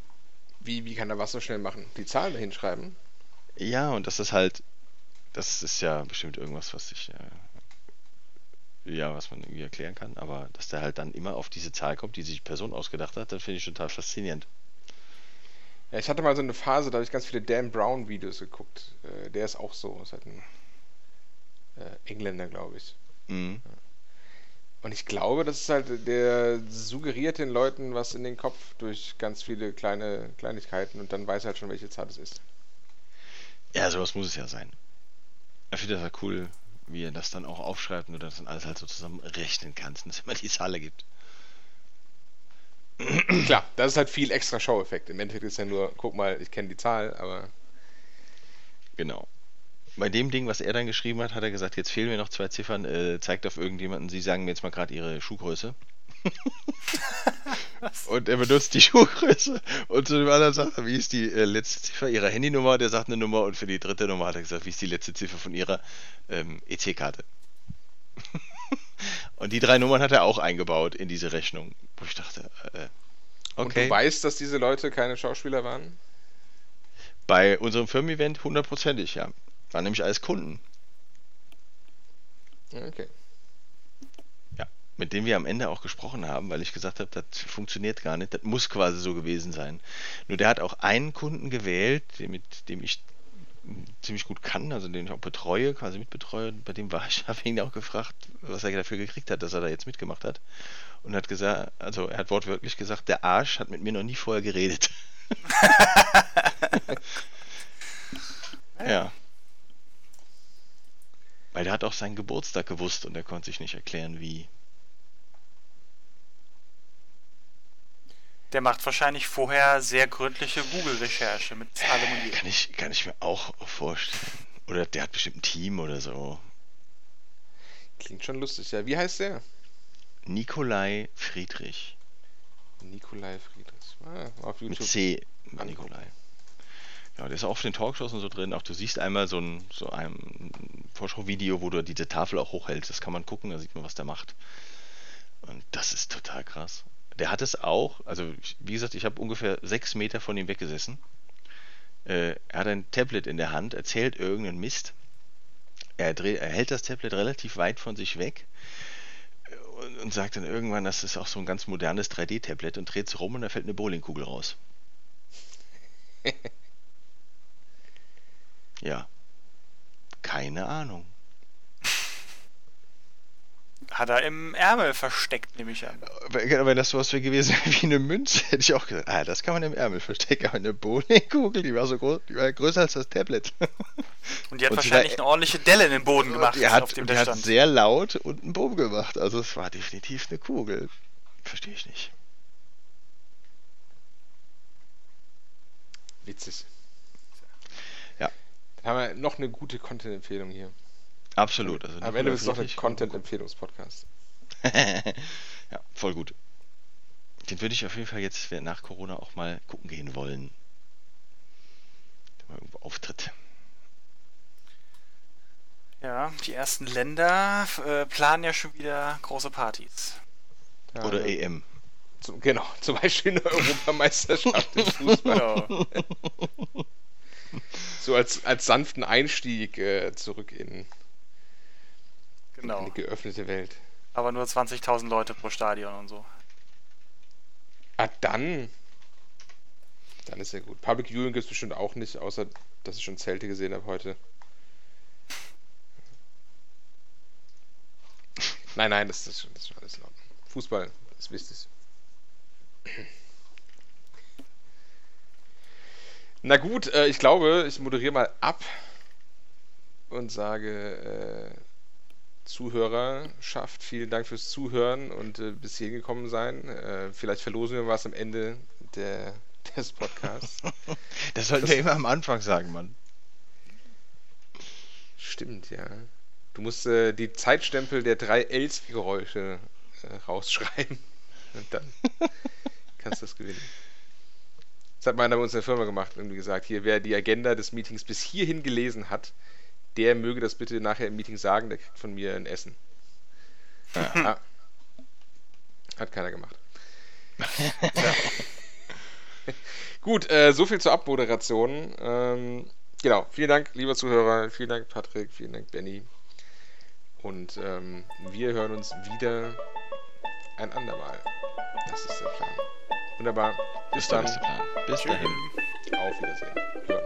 Wie, wie kann er was so schnell machen? Die Zahlen hinschreiben? Ja, und das ist halt das ist ja bestimmt irgendwas, was ich, äh, ja, was man irgendwie erklären kann, aber dass der halt dann immer auf diese Zahl kommt, die sich die Person ausgedacht hat, das finde ich total faszinierend. Ja, ich hatte mal so eine Phase, da habe ich ganz viele Dan Brown Videos geguckt. Äh, der ist auch so, ist halt ein äh, Engländer, glaube ich. Mhm. Und ich glaube, das ist halt, der suggeriert den Leuten was in den Kopf durch ganz viele kleine Kleinigkeiten und dann weiß er halt schon, welche Zahl es ist. Ja, sowas muss es ja sein. Ich finde das ja cool, wie er das dann auch aufschreibt und du das dann alles halt so zusammen rechnen kannst und es immer die Zahl gibt. Klar, das ist halt viel extra Show-Effekt. Im Endeffekt ist ja nur, guck mal, ich kenne die Zahl, aber. Genau. Bei dem Ding, was er dann geschrieben hat, hat er gesagt, jetzt fehlen mir noch zwei Ziffern, äh, zeigt auf irgendjemanden, Sie sagen mir jetzt mal gerade Ihre Schuhgröße. und er benutzt die Schuhgröße und zu dem anderen sagt er, wie ist die äh, letzte Ziffer ihrer Handynummer? Der sagt eine Nummer und für die dritte Nummer hat er gesagt, wie ist die letzte Ziffer von ihrer ähm, EC-Karte? und die drei Nummern hat er auch eingebaut in diese Rechnung, wo ich dachte, äh, okay. Und du weißt, dass diese Leute keine Schauspieler waren? Bei unserem Firmen-Event hundertprozentig, ja. Waren nämlich alles Kunden. Okay mit dem wir am Ende auch gesprochen haben, weil ich gesagt habe, das funktioniert gar nicht, das muss quasi so gewesen sein. Nur der hat auch einen Kunden gewählt, mit dem ich ziemlich gut kann, also den ich auch betreue, quasi mitbetreue. Bei dem war ich, habe ihn auch gefragt, was er dafür gekriegt hat, dass er da jetzt mitgemacht hat. Und hat gesagt, also er hat wortwörtlich gesagt, der Arsch hat mit mir noch nie vorher geredet. ja. Weil der hat auch seinen Geburtstag gewusst und er konnte sich nicht erklären, wie. Der macht wahrscheinlich vorher sehr gründliche Google-Recherche mit allem und Kann ich, kann ich mir auch vorstellen. Oder der hat bestimmt ein Team oder so. Klingt schon lustig, ja. Wie heißt der? Nikolai Friedrich. Nikolai Friedrich. Ah, auf YouTube. Mit C. Nikolai. Ja, der ist auch auf den Talkshows und so drin. Auch du siehst einmal so ein, so ein Vorschau-Video, wo du diese Tafel auch hochhältst. Das kann man gucken, da sieht man, was der macht. Und das ist total krass der hat es auch, also wie gesagt, ich habe ungefähr sechs Meter von ihm weggesessen. Äh, er hat ein Tablet in der Hand, erzählt irgendeinen Mist. Er, dreht, er hält das Tablet relativ weit von sich weg und, und sagt dann irgendwann, das ist auch so ein ganz modernes 3D-Tablet und dreht es rum und da fällt eine Bowlingkugel raus. ja. Keine Ahnung. Hat er im Ärmel versteckt, nehme ich an. Wenn das sowas wäre gewesen wie eine Münze, hätte ich auch gesagt, ah, das kann man im Ärmel verstecken. Aber eine Bowlingkugel, die war so groß, die war größer als das Tablet. Und die hat und wahrscheinlich war, eine ordentliche Delle in den Boden gemacht, die hat, auf dem die hat sehr laut und einen Boom gemacht. Also es war definitiv eine Kugel. Verstehe ich nicht. Witzig. Ja. Dann haben wir noch eine gute Content-Empfehlung hier. Absolut. Also Am Ende ist es doch ein Content-Empfehlungspodcast. ja, voll gut. Den würde ich auf jeden Fall jetzt nach Corona auch mal gucken gehen wollen. Der mal irgendwo auftritt. Ja, die ersten Länder äh, planen ja schon wieder große Partys. Ja, Oder EM. Zum, genau, zum Beispiel eine Europameisterschaft im Fußball. Genau. so als, als sanften Einstieg äh, zurück in Genau. Eine geöffnete Welt. Aber nur 20.000 Leute pro Stadion und so. Ah, dann. Dann ist ja gut. Public Viewing gibt es bestimmt auch nicht, außer dass ich schon Zelte gesehen habe heute. Nein, nein, das ist, das ist alles in Ordnung. Fußball ist wichtig. Na gut, äh, ich glaube, ich moderiere mal ab und sage äh, Zuhörerschaft, vielen Dank fürs Zuhören und äh, bis hierhin gekommen sein. Äh, vielleicht verlosen wir was am Ende der, des Podcasts. das sollten wir immer am Anfang sagen, Mann. Stimmt, ja. Du musst äh, die Zeitstempel der drei Els-Geräusche äh, rausschreiben. Und dann kannst du das gewinnen. Das hat meiner bei uns in der Firma gemacht und gesagt, hier, wer die Agenda des Meetings bis hierhin gelesen hat, der möge das bitte nachher im Meeting sagen, der kriegt von mir ein Essen. Ja. Ah. Hat keiner gemacht. Gut, äh, so viel zur Abmoderation. Ähm, genau, vielen Dank, lieber Zuhörer, vielen Dank, Patrick, vielen Dank, Benny. Und ähm, wir hören uns wieder ein andermal. Das ist der Plan. Wunderbar. Bis dann. Bis dahin. Auf Wiedersehen.